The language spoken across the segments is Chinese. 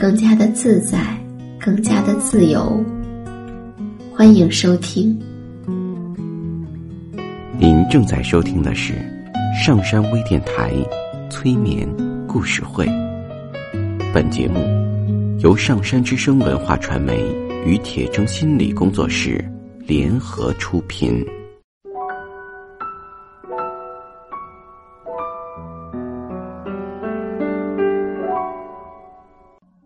更加的自在，更加的自由。欢迎收听。您正在收听的是上山微电台催眠故事会。本节目由上山之声文化传媒与铁铮心理工作室联合出品。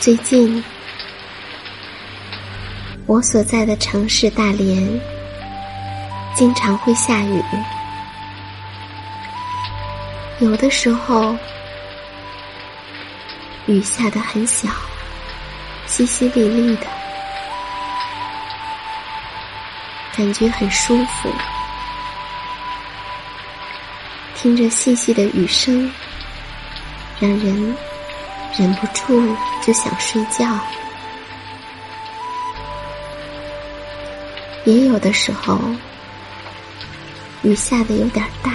最近，我所在的城市大连经常会下雨，有的时候雨下的很小，淅淅沥沥的，感觉很舒服，听着细细的雨声，让人。忍不住就想睡觉，也有的时候雨下的有点大，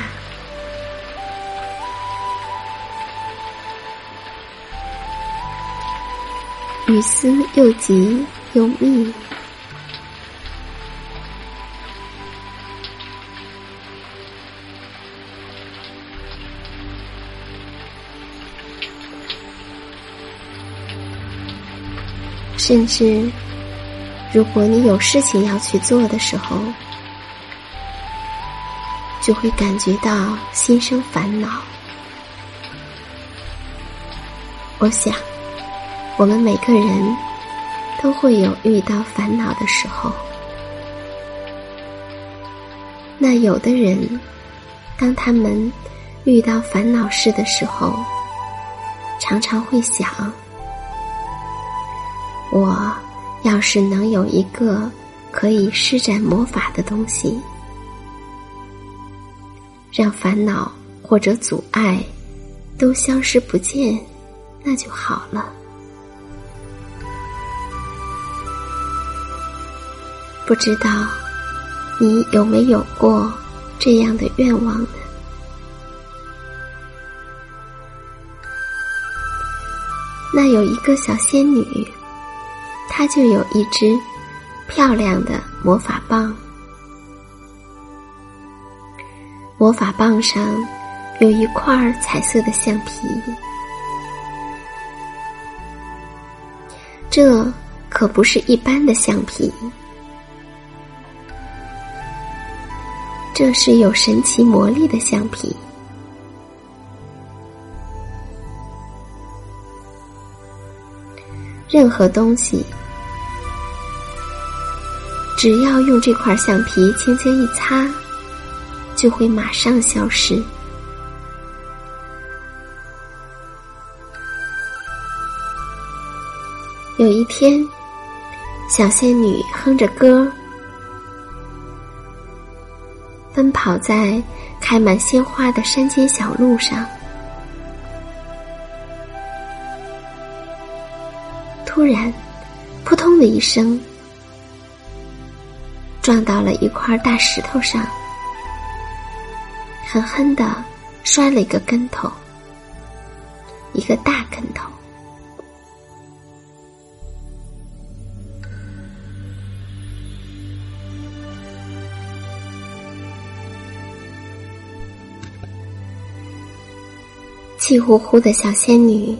雨丝又急又密。甚至，如果你有事情要去做的时候，就会感觉到心生烦恼。我想，我们每个人都会有遇到烦恼的时候。那有的人，当他们遇到烦恼事的时候，常常会想：我要是能有一个可以施展魔法的东西，让烦恼或者阻碍都消失不见。那就好了。不知道你有没有过这样的愿望呢？那有一个小仙女，他就有一只漂亮的魔法棒，魔法棒上有一块彩色的橡皮。这可不是一般的橡皮，这是有神奇魔力的橡皮。任何东西，只要用这块橡皮轻轻一擦，就会马上消失。有一天，小仙女哼着歌，奔跑在开满鲜花的山间小路上。突然，扑通的一声，撞到了一块大石头上，狠狠的摔了一个跟头，一个大跟头。气呼呼的小仙女，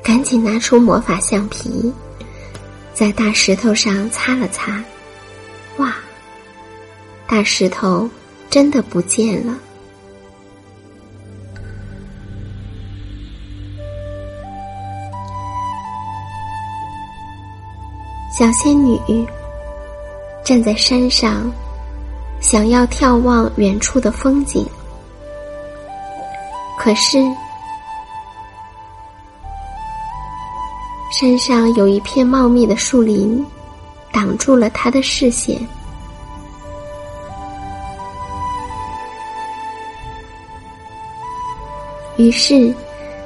赶紧拿出魔法橡皮，在大石头上擦了擦。大石头真的不见了。小仙女站在山上，想要眺望远处的风景，可是。山上有一片茂密的树林，挡住了他的视线。于是，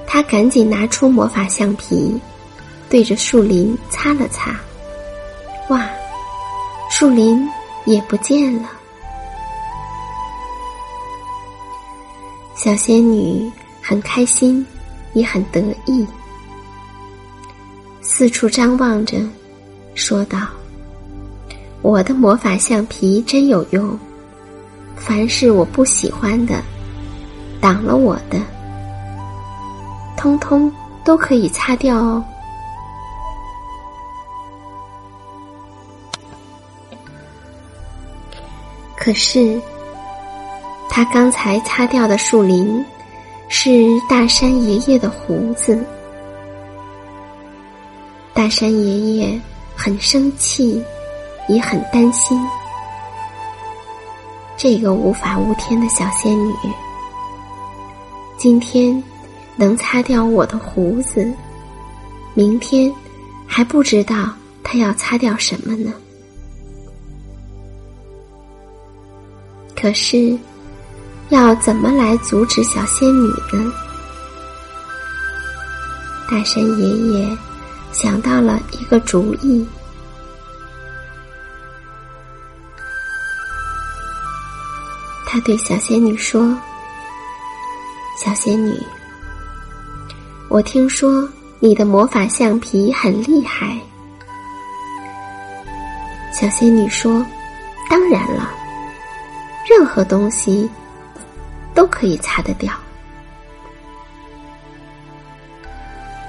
他赶紧拿出魔法橡皮，对着树林擦了擦。哇，树林也不见了。小仙女很开心，也很得意。四处张望着，说道：“我的魔法橡皮真有用，凡是我不喜欢的、挡了我的，通通都可以擦掉哦。”可是，他刚才擦掉的树林，是大山爷爷的胡子。大山爷爷很生气，也很担心。这个无法无天的小仙女，今天能擦掉我的胡子，明天还不知道他要擦掉什么呢。可是，要怎么来阻止小仙女呢？大山爷爷。想到了一个主意，他对小仙女说：“小仙女，我听说你的魔法橡皮很厉害。”小仙女说：“当然了，任何东西都可以擦得掉。”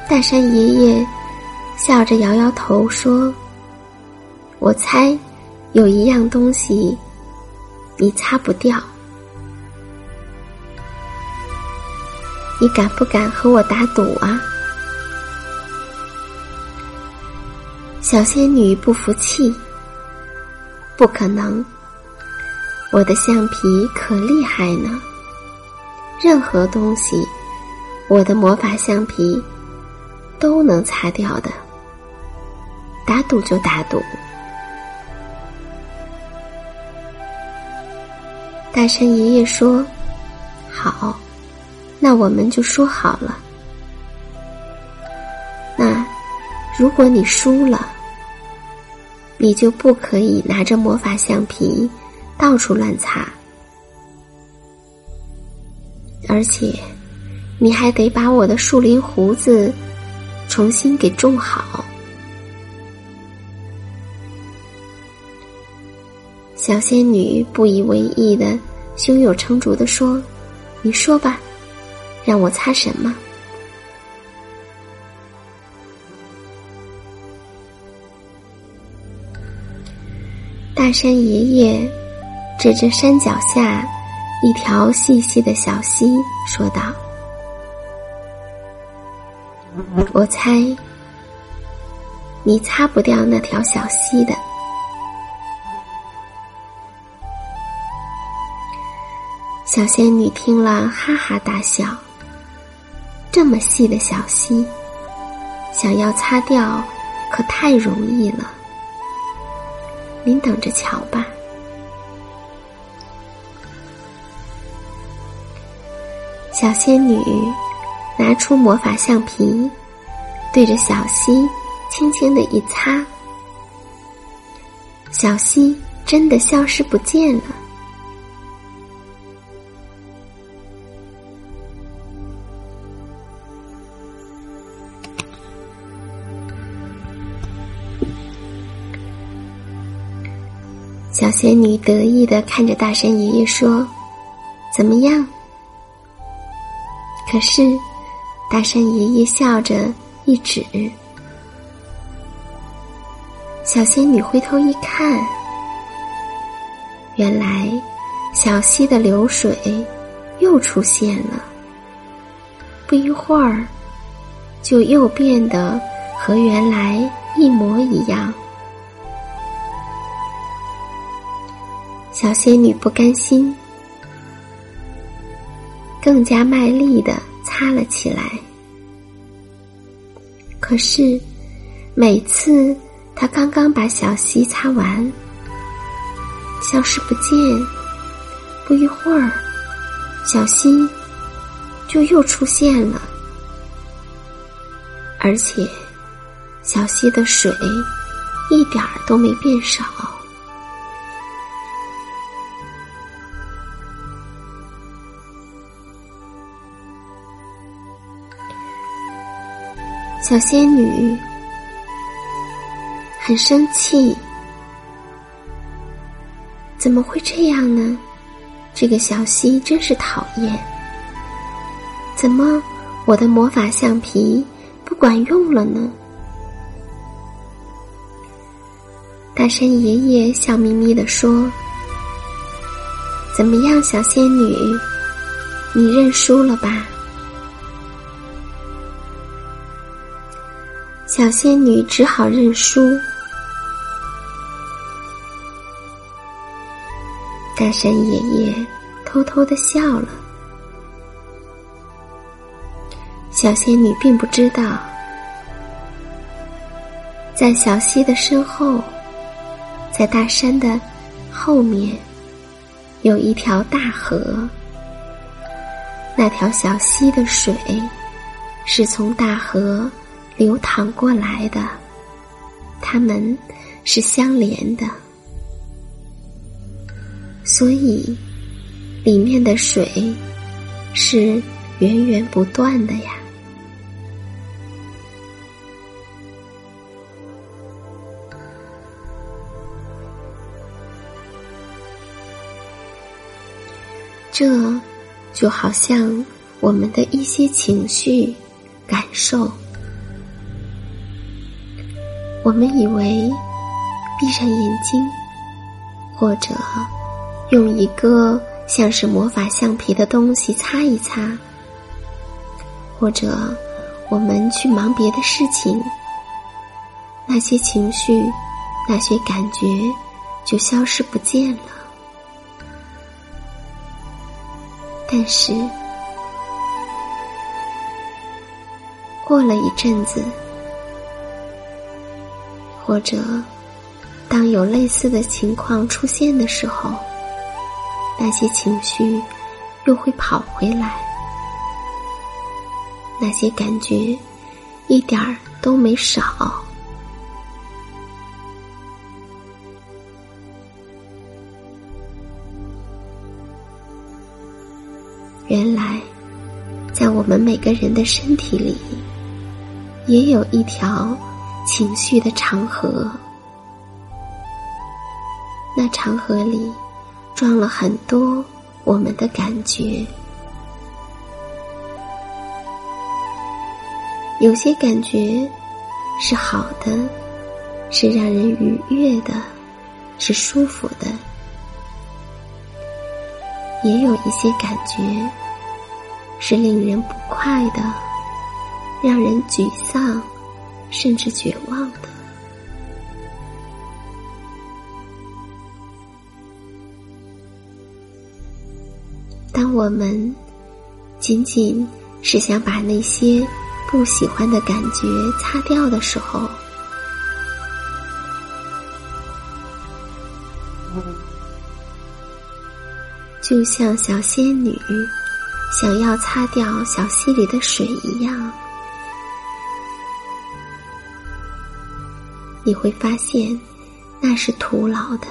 大山爷爷。笑着摇摇头说：“我猜，有一样东西，你擦不掉。你敢不敢和我打赌啊？”小仙女不服气：“不可能，我的橡皮可厉害呢，任何东西，我的魔法橡皮都能擦掉的。”打赌就打赌。大山爷爷说：“好，那我们就说好了。那如果你输了，你就不可以拿着魔法橡皮到处乱擦，而且你还得把我的树林胡子重新给种好。”小仙女不以为意的，胸有成竹的说：“你说吧，让我擦什么？”大山爷爷指着山脚下一条细细的小溪说道：“我猜你擦不掉那条小溪的。”小仙女听了，哈哈大笑。这么细的小溪，想要擦掉，可太容易了。您等着瞧吧。小仙女拿出魔法橡皮，对着小溪轻轻的一擦，小溪真的消失不见了。小仙女得意的看着大山爷爷说：“怎么样？”可是，大山爷爷笑着一指，小仙女回头一看，原来小溪的流水又出现了。不一会儿，就又变得和原来一模一样。小仙女不甘心，更加卖力的擦了起来。可是，每次她刚刚把小溪擦完，消失不见。不一会儿，小溪就又出现了，而且小溪的水一点儿都没变少。小仙女很生气，怎么会这样呢？这个小溪真是讨厌！怎么我的魔法橡皮不管用了呢？大山爷爷笑眯眯的说：“怎么样，小仙女，你认输了吧？”小仙女只好认输。大山爷爷偷偷的笑了。小仙女并不知道，在小溪的身后，在大山的后面，有一条大河。那条小溪的水，是从大河。流淌过来的，它们是相连的，所以里面的水是源源不断的呀。这就好像我们的一些情绪、感受。我们以为闭上眼睛，或者用一个像是魔法橡皮的东西擦一擦，或者我们去忙别的事情，那些情绪、那些感觉就消失不见了。但是。过了一阵子，或者当有类似的情况出现的时候，那些情绪又会跑回来，那些感觉一点儿都没少。原来，在我们每个人的身体里。也有一条情绪的长河，那长河里装了很多我们的感觉。有些感觉是好的，是让人愉悦的，是舒服的；也有一些感觉是令人不快的。让人沮丧，甚至绝望的。当我们仅仅是想把那些不喜欢的感觉擦掉的时候，就像小仙女想要擦掉小溪里的水一样。你会发现，那是徒劳的。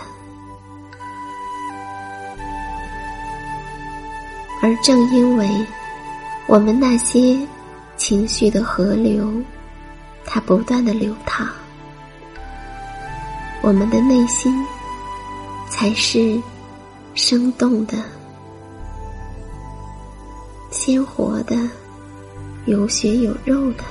而正因为我们那些情绪的河流，它不断的流淌，我们的内心才是生动的、鲜活的、有血有肉的。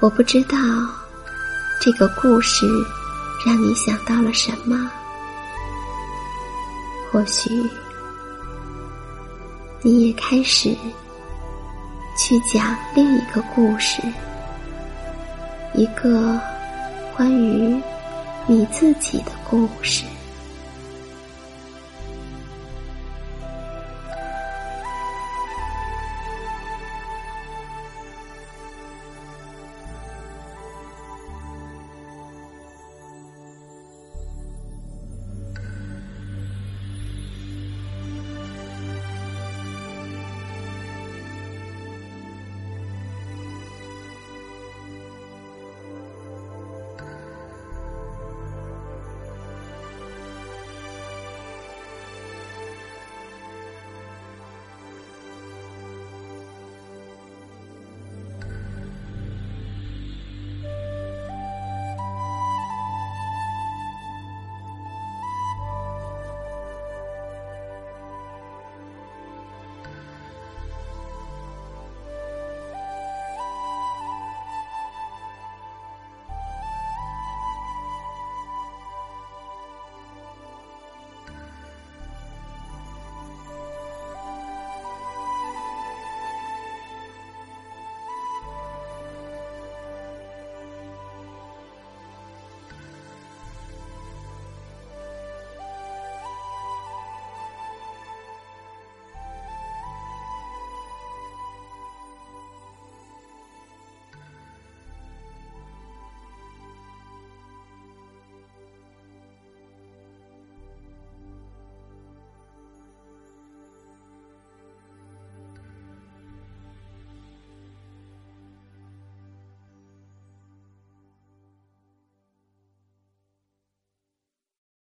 我不知道这个故事让你想到了什么，或许你也开始去讲另一个故事，一个关于你自己的故事。